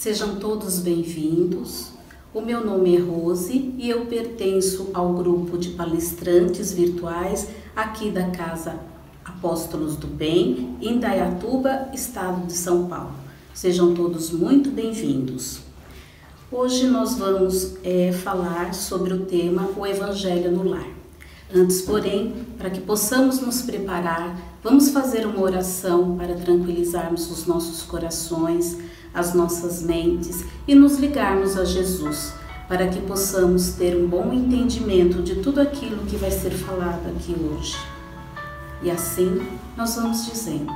Sejam todos bem-vindos. O meu nome é Rose e eu pertenço ao grupo de palestrantes virtuais aqui da Casa Apóstolos do Bem, em Dayatuba, estado de São Paulo. Sejam todos muito bem-vindos. Hoje nós vamos é, falar sobre o tema O Evangelho no Lar. Antes, porém, para que possamos nos preparar, vamos fazer uma oração para tranquilizarmos os nossos corações, as nossas mentes e nos ligarmos a Jesus, para que possamos ter um bom entendimento de tudo aquilo que vai ser falado aqui hoje. E assim nós vamos dizendo: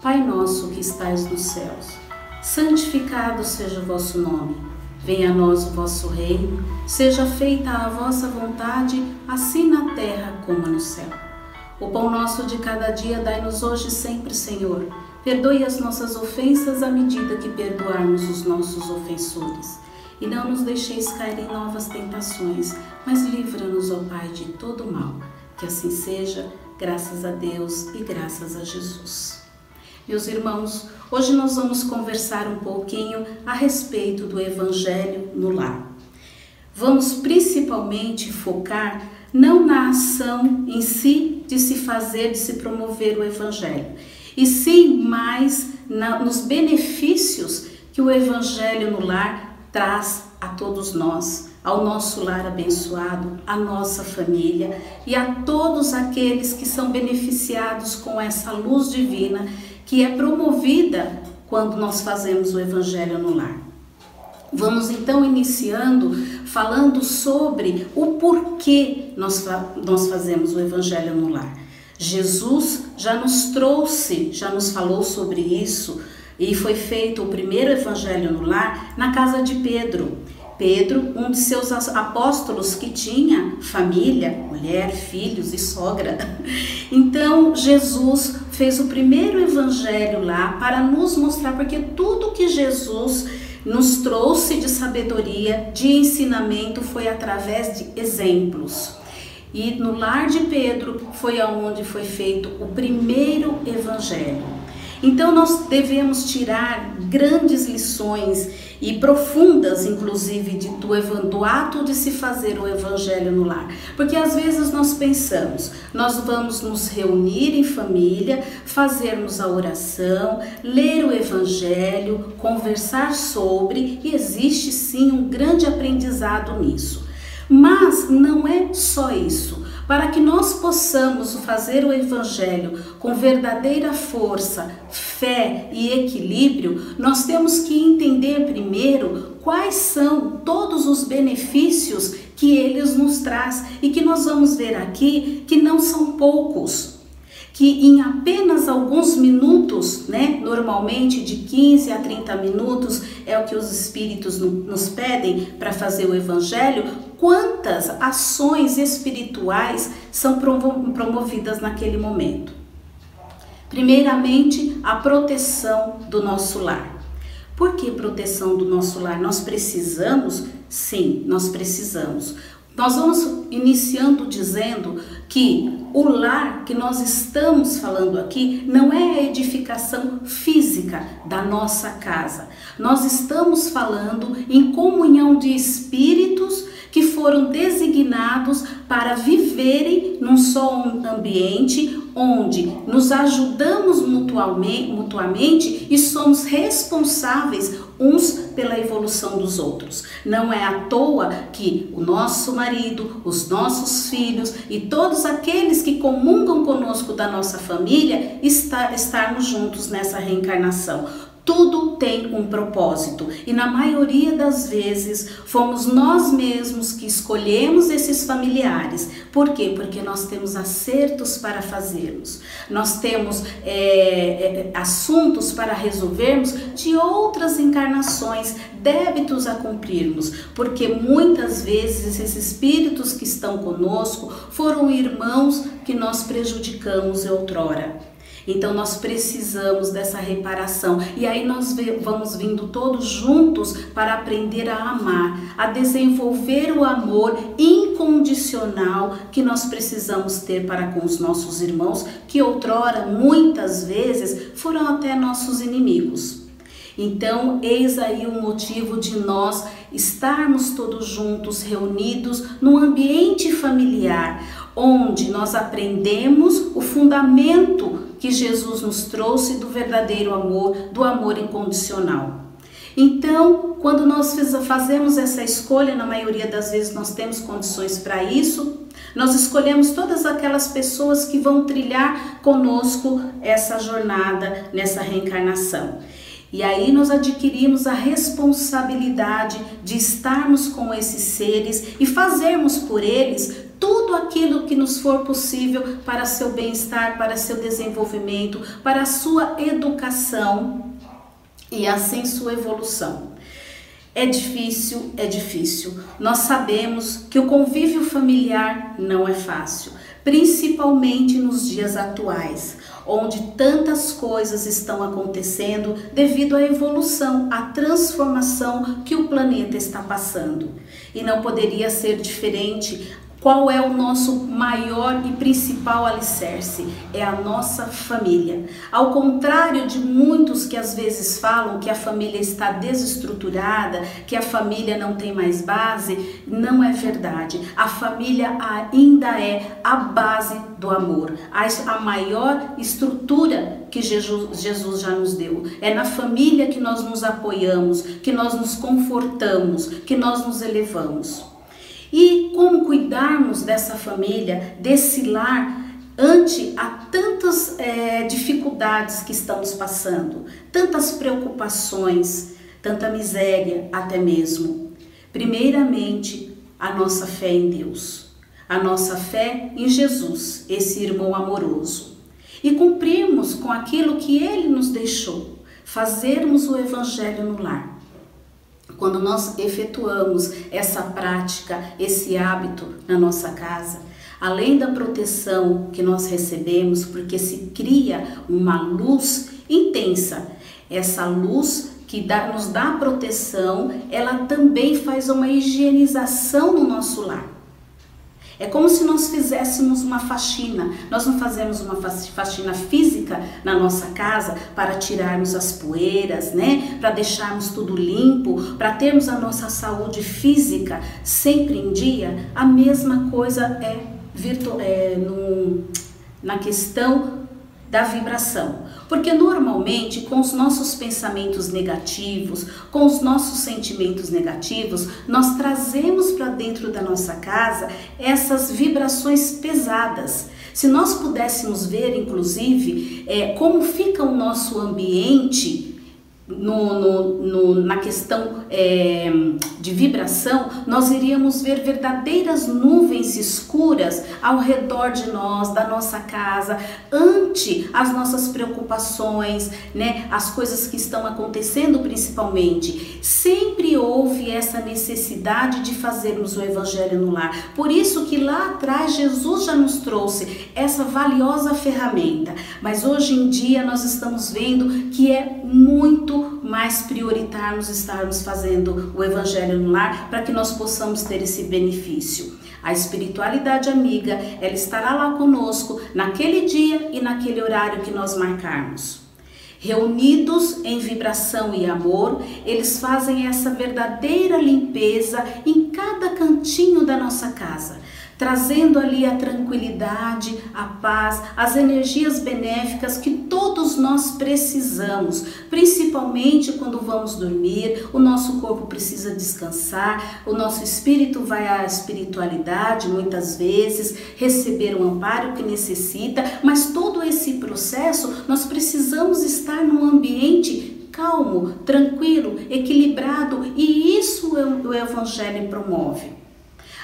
Pai nosso que estais nos céus, santificado seja o vosso nome. Venha a nós o vosso reino, seja feita a vossa vontade, assim na terra como no céu. O pão nosso de cada dia dai-nos hoje sempre, Senhor. Perdoe as nossas ofensas à medida que perdoarmos os nossos ofensores. E não nos deixeis cair em novas tentações, mas livra-nos, ó Pai, de todo mal. Que assim seja, graças a Deus e graças a Jesus. Meus irmãos, hoje nós vamos conversar um pouquinho a respeito do Evangelho no lar. Vamos principalmente focar não na ação em si de se fazer, de se promover o Evangelho, e sim mais na, nos benefícios que o Evangelho no lar traz a todos nós, ao nosso lar abençoado, à nossa família e a todos aqueles que são beneficiados com essa luz divina que é promovida quando nós fazemos o Evangelho no lar. Vamos então iniciando falando sobre o porquê nós, nós fazemos o Evangelho no lar. Jesus já nos trouxe, já nos falou sobre isso e foi feito o primeiro Evangelho no lar na casa de Pedro. Pedro, um de seus apóstolos que tinha família, mulher, filhos e sogra. Então, Jesus fez o primeiro evangelho lá para nos mostrar, porque tudo que Jesus nos trouxe de sabedoria, de ensinamento, foi através de exemplos. E no lar de Pedro foi aonde foi feito o primeiro evangelho. Então nós devemos tirar grandes lições e profundas, inclusive, de, do, do ato de se fazer o evangelho no lar. Porque às vezes nós pensamos, nós vamos nos reunir em família, fazermos a oração, ler o evangelho, conversar sobre, e existe sim um grande aprendizado nisso. Mas não é só isso. Para que nós possamos fazer o Evangelho com verdadeira força, fé e equilíbrio, nós temos que entender primeiro quais são todos os benefícios que eles nos traz e que nós vamos ver aqui que não são poucos que em apenas alguns minutos, né, normalmente de 15 a 30 minutos, é o que os espíritos nos pedem para fazer o evangelho, quantas ações espirituais são promovidas naquele momento. Primeiramente, a proteção do nosso lar. Por que proteção do nosso lar? Nós precisamos? Sim, nós precisamos. Nós vamos iniciando dizendo que o lar que nós estamos falando aqui não é a edificação física da nossa casa. Nós estamos falando em comunhão de espíritos que foram designados para viverem num só ambiente onde nos ajudamos mutuamente, mutuamente e somos responsáveis uns pela evolução dos outros. Não é à toa que o nosso marido, os nossos filhos e todos aqueles que comungam conosco da nossa família está, estarmos juntos nessa reencarnação. Tudo tem um propósito e na maioria das vezes fomos nós mesmos que escolhemos esses familiares. Por quê? Porque nós temos acertos para fazermos, nós temos é, é, assuntos para resolvermos de outras encarnações, débitos a cumprirmos, porque muitas vezes esses espíritos que estão conosco foram irmãos que nós prejudicamos outrora. Então nós precisamos dessa reparação. E aí nós vamos vindo todos juntos para aprender a amar, a desenvolver o amor incondicional que nós precisamos ter para com os nossos irmãos, que outrora muitas vezes foram até nossos inimigos. Então, eis aí o motivo de nós estarmos todos juntos, reunidos, num ambiente familiar, onde nós aprendemos o fundamento que Jesus nos trouxe do verdadeiro amor, do amor incondicional. Então, quando nós fazemos essa escolha, na maioria das vezes nós temos condições para isso, nós escolhemos todas aquelas pessoas que vão trilhar conosco essa jornada nessa reencarnação. E aí nós adquirimos a responsabilidade de estarmos com esses seres e fazermos por eles tudo aquilo que nos for possível para seu bem-estar, para seu desenvolvimento, para sua educação e assim sua evolução. É difícil, é difícil. Nós sabemos que o convívio familiar não é fácil, principalmente nos dias atuais, onde tantas coisas estão acontecendo devido à evolução, à transformação que o planeta está passando. E não poderia ser diferente qual é o nosso maior e principal alicerce? É a nossa família. Ao contrário de muitos que às vezes falam que a família está desestruturada, que a família não tem mais base, não é verdade. A família ainda é a base do amor, a maior estrutura que Jesus, já nos deu. É na família que nós nos apoiamos, que nós nos confortamos, que nós nos elevamos. E como cuidarmos dessa família, desse lar, ante a tantas é, dificuldades que estamos passando, tantas preocupações, tanta miséria até mesmo. Primeiramente, a nossa fé em Deus, a nossa fé em Jesus, esse irmão amoroso. E cumprirmos com aquilo que ele nos deixou, fazermos o evangelho no lar quando nós efetuamos essa prática, esse hábito na nossa casa, além da proteção que nós recebemos, porque se cria uma luz intensa, essa luz que dá, nos dá proteção, ela também faz uma higienização no nosso lar. É como se nós fizéssemos uma faxina. Nós não fazemos uma faxina física na nossa casa para tirarmos as poeiras, né? Para deixarmos tudo limpo, para termos a nossa saúde física sempre em dia. A mesma coisa é, virtu é no, na questão da vibração. Porque normalmente, com os nossos pensamentos negativos, com os nossos sentimentos negativos, nós trazemos para dentro da nossa casa essas vibrações pesadas. Se nós pudéssemos ver, inclusive, é, como fica o nosso ambiente no, no, no, na questão é, de vibração, nós iríamos ver verdadeiras nuvens escuras ao redor de nós, da nossa casa, ante as nossas preocupações, né, as coisas que estão acontecendo principalmente. Sempre houve essa necessidade de fazermos o evangelho no lar. Por isso que lá atrás Jesus já nos trouxe essa valiosa ferramenta. Mas hoje em dia nós estamos vendo que é muito mais prioritarmos estarmos fazendo o evangelho no lar para que nós possamos ter esse benefício. A espiritualidade amiga, ela estará lá conosco naquele dia e naquele horário que nós marcarmos. Reunidos em vibração e amor, eles fazem essa verdadeira limpeza em cada cantinho da nossa casa trazendo ali a tranquilidade, a paz, as energias benéficas que todos nós precisamos, principalmente quando vamos dormir, o nosso corpo precisa descansar, o nosso espírito vai à espiritualidade muitas vezes, receber o amparo que necessita, mas todo esse processo nós precisamos estar num ambiente calmo, tranquilo, equilibrado e isso o Evangelho promove.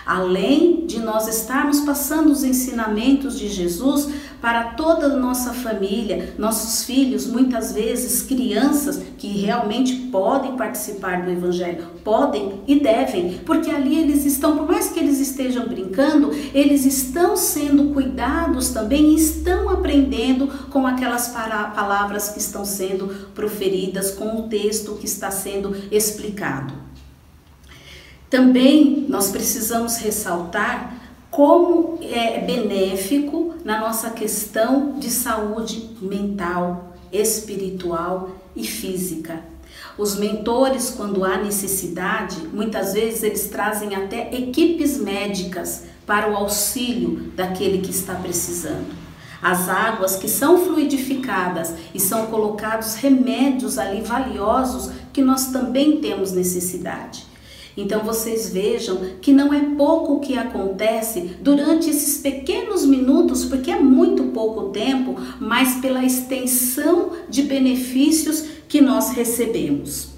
Além de nós estarmos passando os ensinamentos de Jesus para toda a nossa família, nossos filhos, muitas vezes crianças que realmente podem participar do Evangelho, podem e devem, porque ali eles estão, por mais que eles estejam brincando, eles estão sendo cuidados também e estão aprendendo com aquelas palavras que estão sendo proferidas, com o texto que está sendo explicado. Também nós precisamos ressaltar como é benéfico na nossa questão de saúde mental, espiritual e física. Os mentores, quando há necessidade, muitas vezes eles trazem até equipes médicas para o auxílio daquele que está precisando. As águas que são fluidificadas e são colocados remédios ali valiosos que nós também temos necessidade. Então vocês vejam que não é pouco o que acontece durante esses pequenos minutos, porque é muito pouco tempo, mas pela extensão de benefícios que nós recebemos.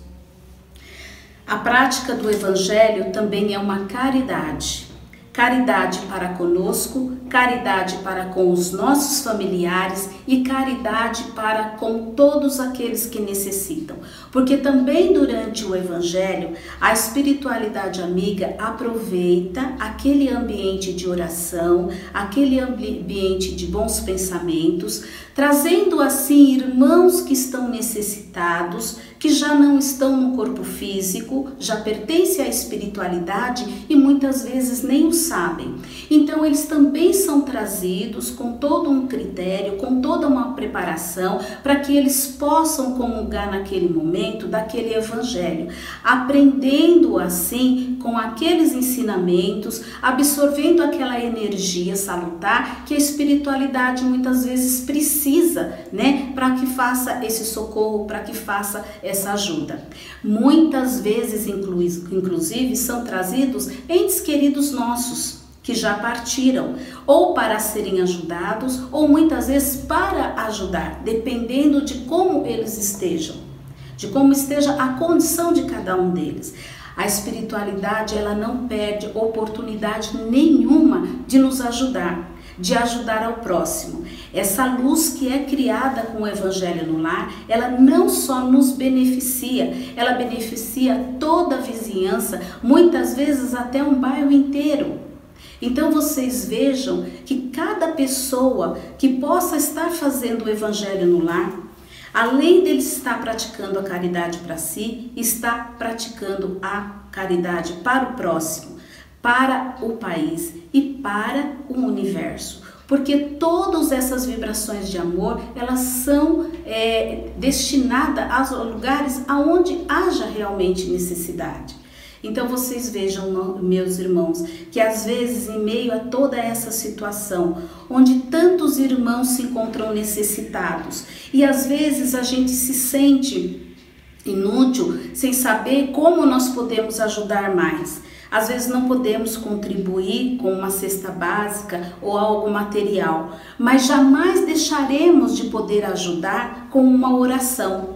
A prática do Evangelho também é uma caridade. Caridade para conosco, caridade para com os nossos familiares e caridade para com todos aqueles que necessitam. Porque também durante o Evangelho, a espiritualidade amiga aproveita aquele ambiente de oração, aquele ambiente de bons pensamentos, trazendo assim irmãos que estão necessitados, que já não estão no corpo físico, já pertencem à espiritualidade e muitas vezes nem o sabem. Então eles também são trazidos com todo um critério, com toda uma preparação para que eles possam comungar naquele momento daquele evangelho, aprendendo assim com aqueles ensinamentos, absorvendo aquela energia salutar que a espiritualidade muitas vezes precisa, né, para que faça esse socorro, para que faça essa ajuda. Muitas vezes, inclusive, são trazidos entes queridos nossos que já partiram, ou para serem ajudados, ou muitas vezes para ajudar, dependendo de como eles estejam, de como esteja a condição de cada um deles. A espiritualidade, ela não perde oportunidade nenhuma de nos ajudar, de ajudar ao próximo. Essa luz que é criada com o evangelho no lar, ela não só nos beneficia, ela beneficia toda a vizinhança, muitas vezes até um bairro inteiro. Então vocês vejam que cada pessoa que possa estar fazendo o evangelho no lar, além dele estar praticando a caridade para si, está praticando a caridade para o próximo, para o país e para o universo. Porque todas essas vibrações de amor, elas são é, destinadas aos lugares aonde haja realmente necessidade. Então vocês vejam, meus irmãos, que às vezes em meio a toda essa situação, onde tantos irmãos se encontram necessitados, e às vezes a gente se sente inútil, sem saber como nós podemos ajudar mais. Às vezes não podemos contribuir com uma cesta básica ou algo material, mas jamais deixaremos de poder ajudar com uma oração.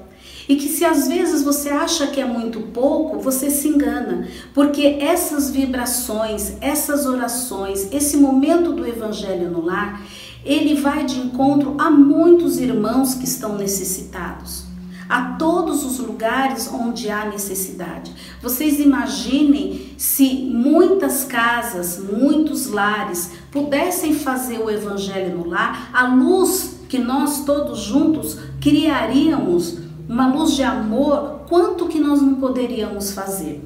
E que se às vezes você acha que é muito pouco, você se engana, porque essas vibrações, essas orações, esse momento do evangelho no lar, ele vai de encontro a muitos irmãos que estão necessitados a todos os lugares onde há necessidade. Vocês imaginem se muitas casas, muitos lares pudessem fazer o evangelho no lar, a luz que nós todos juntos criaríamos uma luz de amor, quanto que nós não poderíamos fazer?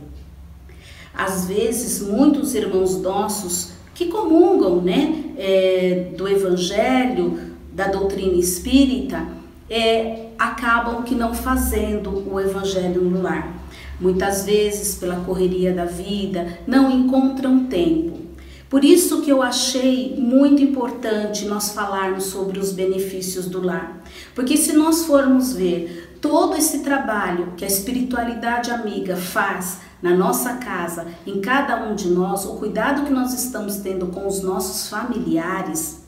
Às vezes, muitos irmãos nossos que comungam né, é, do Evangelho, da doutrina espírita, é, acabam que não fazendo o Evangelho no lar. Muitas vezes, pela correria da vida, não encontram tempo. Por isso que eu achei muito importante nós falarmos sobre os benefícios do lar. Porque se nós formos ver todo esse trabalho que a espiritualidade amiga faz na nossa casa, em cada um de nós, o cuidado que nós estamos tendo com os nossos familiares,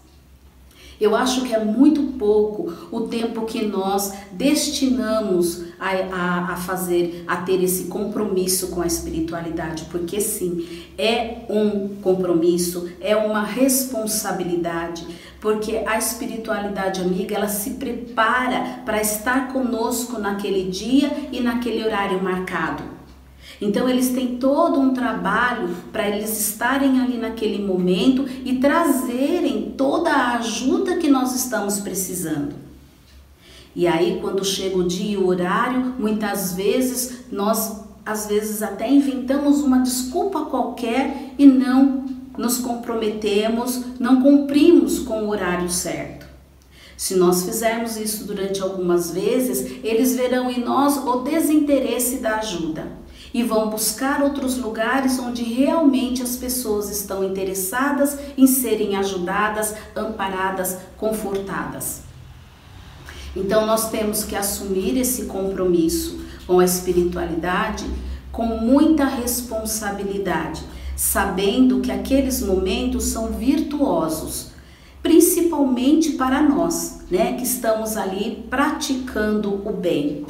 eu acho que é muito pouco o tempo que nós destinamos a, a, a, fazer, a ter esse compromisso com a espiritualidade, porque sim, é um compromisso, é uma responsabilidade, porque a espiritualidade amiga ela se prepara para estar conosco naquele dia e naquele horário marcado. Então eles têm todo um trabalho para eles estarem ali naquele momento e trazerem toda a ajuda que nós estamos precisando. E aí quando chega o dia e o horário, muitas vezes nós às vezes até inventamos uma desculpa qualquer e não nos comprometemos, não cumprimos com o horário certo. Se nós fizermos isso durante algumas vezes, eles verão em nós o desinteresse da ajuda e vão buscar outros lugares onde realmente as pessoas estão interessadas em serem ajudadas, amparadas, confortadas. Então nós temos que assumir esse compromisso com a espiritualidade com muita responsabilidade, sabendo que aqueles momentos são virtuosos, principalmente para nós, né, que estamos ali praticando o bem.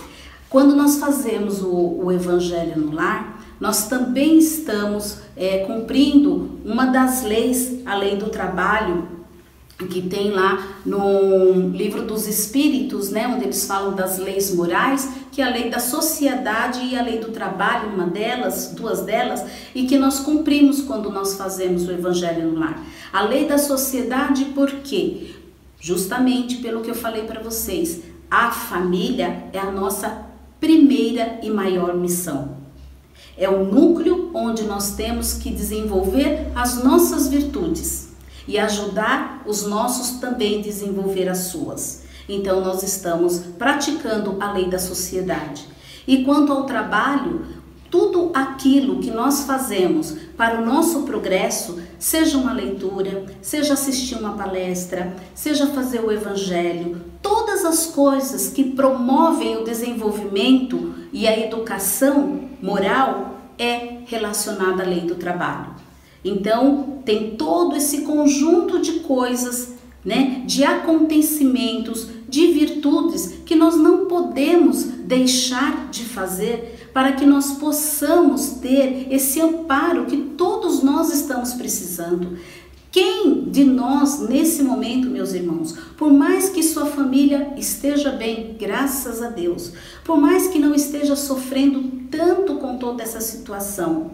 Quando nós fazemos o, o Evangelho no lar, nós também estamos é, cumprindo uma das leis, a lei do trabalho, que tem lá no livro dos Espíritos, né, onde eles falam das leis morais, que é a lei da sociedade e a lei do trabalho, uma delas, duas delas, e que nós cumprimos quando nós fazemos o Evangelho no lar. A lei da sociedade, por quê? Justamente pelo que eu falei para vocês, a família é a nossa primeira e maior missão. É o núcleo onde nós temos que desenvolver as nossas virtudes e ajudar os nossos também a desenvolver as suas. Então, nós estamos praticando a lei da sociedade. E quanto ao trabalho, tudo aquilo que nós fazemos para o nosso progresso, seja uma leitura, seja assistir uma palestra, seja fazer o evangelho, todas as coisas que promovem o desenvolvimento e a educação moral é relacionada à lei do trabalho. Então, tem todo esse conjunto de coisas, né, de acontecimentos, de virtudes que nós não podemos deixar de fazer para que nós possamos ter esse amparo que todos nós estamos precisando. Quem de nós, nesse momento, meus irmãos, por mais que sua família esteja bem, graças a Deus, por mais que não esteja sofrendo tanto com toda essa situação,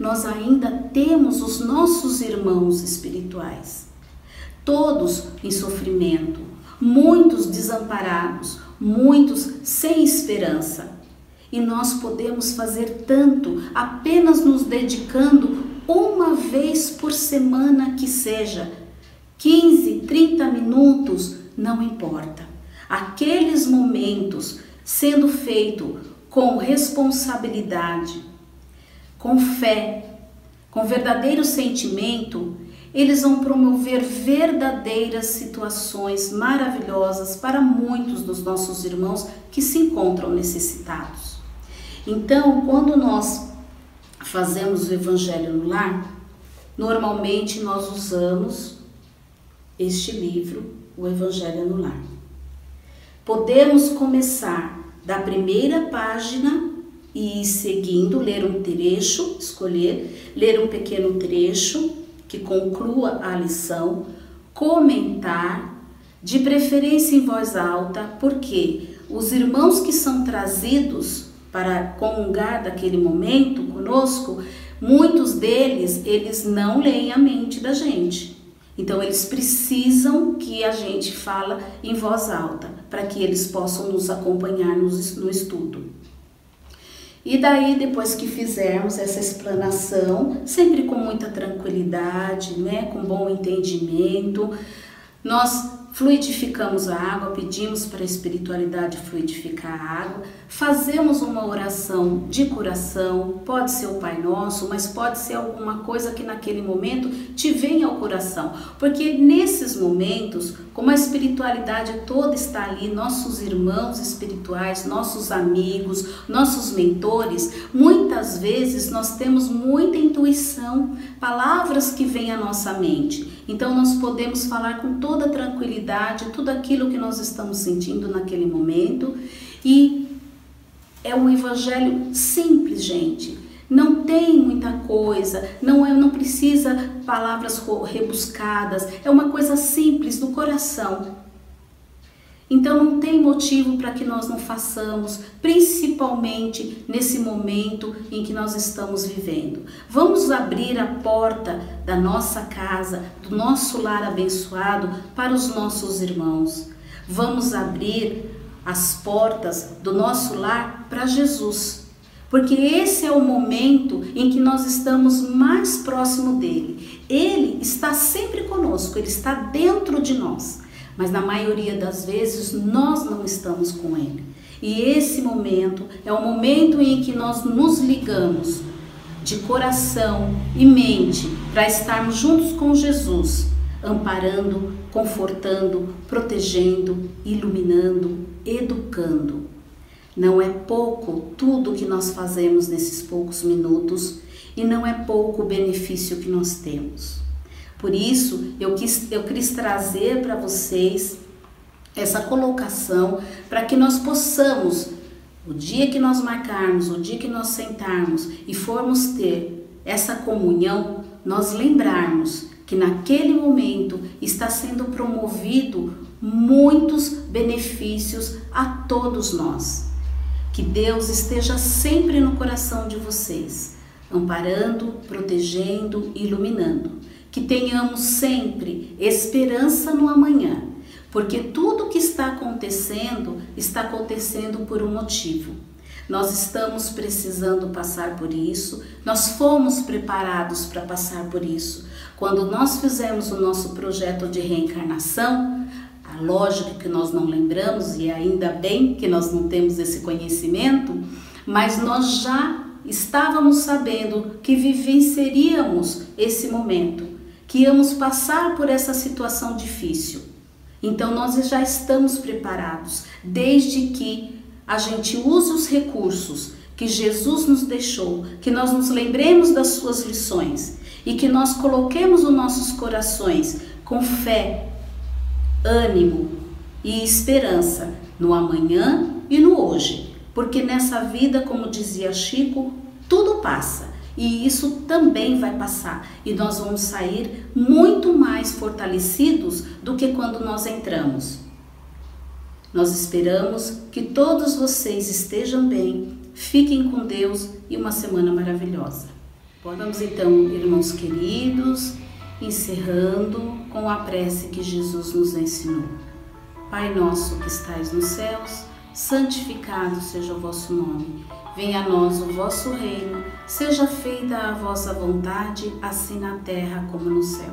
nós ainda temos os nossos irmãos espirituais, todos em sofrimento, muitos desamparados, muitos sem esperança. E nós podemos fazer tanto apenas nos dedicando uma vez por semana que seja, 15, 30 minutos, não importa. Aqueles momentos sendo feito com responsabilidade, com fé, com verdadeiro sentimento, eles vão promover verdadeiras situações maravilhosas para muitos dos nossos irmãos que se encontram necessitados. Então, quando nós fazemos o evangelho no lar, normalmente nós usamos este livro, o Evangelho no Lar. Podemos começar da primeira página e ir seguindo, ler um trecho, escolher, ler um pequeno trecho que conclua a lição, comentar, de preferência em voz alta, porque os irmãos que são trazidos para comungar daquele momento conosco, muitos deles, eles não leem a mente da gente. Então eles precisam que a gente fala em voz alta, para que eles possam nos acompanhar no, estudo. E daí, depois que fizermos essa explanação, sempre com muita tranquilidade, né, com bom entendimento, nós fluidificamos a água, pedimos para a espiritualidade fluidificar a água, fazemos uma oração de coração, pode ser o Pai Nosso, mas pode ser alguma coisa que naquele momento te venha ao coração, porque nesses momentos, como a espiritualidade toda está ali, nossos irmãos espirituais, nossos amigos, nossos mentores, muitas vezes nós temos muita intuição, palavras que vêm à nossa mente. Então nós podemos falar com toda tranquilidade tudo aquilo que nós estamos sentindo naquele momento e é um evangelho simples, gente. Não tem muita coisa, não é, não precisa palavras rebuscadas, é uma coisa simples do coração. Então não tem motivo para que nós não façamos, principalmente nesse momento em que nós estamos vivendo. Vamos abrir a porta da nossa casa, do nosso lar abençoado para os nossos irmãos. Vamos abrir as portas do nosso lar para Jesus. Porque esse é o momento em que nós estamos mais próximo dele. Ele está sempre conosco, ele está dentro de nós mas na maioria das vezes nós não estamos com Ele. E esse momento é o momento em que nós nos ligamos de coração e mente para estarmos juntos com Jesus, amparando, confortando, protegendo, iluminando, educando. Não é pouco tudo que nós fazemos nesses poucos minutos e não é pouco o benefício que nós temos. Por isso, eu quis, eu quis trazer para vocês essa colocação para que nós possamos, o dia que nós marcarmos, o dia que nós sentarmos e formos ter essa comunhão, nós lembrarmos que naquele momento está sendo promovido muitos benefícios a todos nós. Que Deus esteja sempre no coração de vocês, amparando, protegendo e iluminando. Que tenhamos sempre esperança no amanhã porque tudo que está acontecendo está acontecendo por um motivo. Nós estamos precisando passar por isso, nós fomos preparados para passar por isso. Quando nós fizemos o nosso projeto de reencarnação, a lógica que nós não lembramos, e ainda bem que nós não temos esse conhecimento, mas nós já estávamos sabendo que vivenciaríamos esse momento, que íamos passar por essa situação difícil. Então nós já estamos preparados, desde que a gente use os recursos que Jesus nos deixou, que nós nos lembremos das suas lições e que nós coloquemos os nossos corações com fé, ânimo e esperança no amanhã e no hoje, porque nessa vida, como dizia Chico, tudo passa e isso também vai passar e nós vamos sair muito mais fortalecidos do que quando nós entramos. Nós esperamos que todos vocês estejam bem, fiquem com Deus e uma semana maravilhosa. Vamos então, irmãos queridos, encerrando com a prece que Jesus nos ensinou. Pai nosso que estais nos céus, santificado seja o vosso nome. Venha a nós o vosso reino, seja feita a vossa vontade, assim na terra como no céu.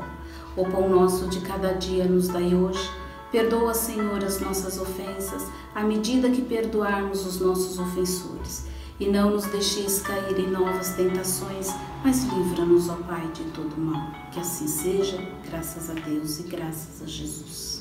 O pão nosso de cada dia nos dai hoje. Perdoa, Senhor, as nossas ofensas, à medida que perdoarmos os nossos ofensores. E não nos deixeis cair em novas tentações, mas livra-nos, ó Pai, de todo mal. Que assim seja, graças a Deus e graças a Jesus.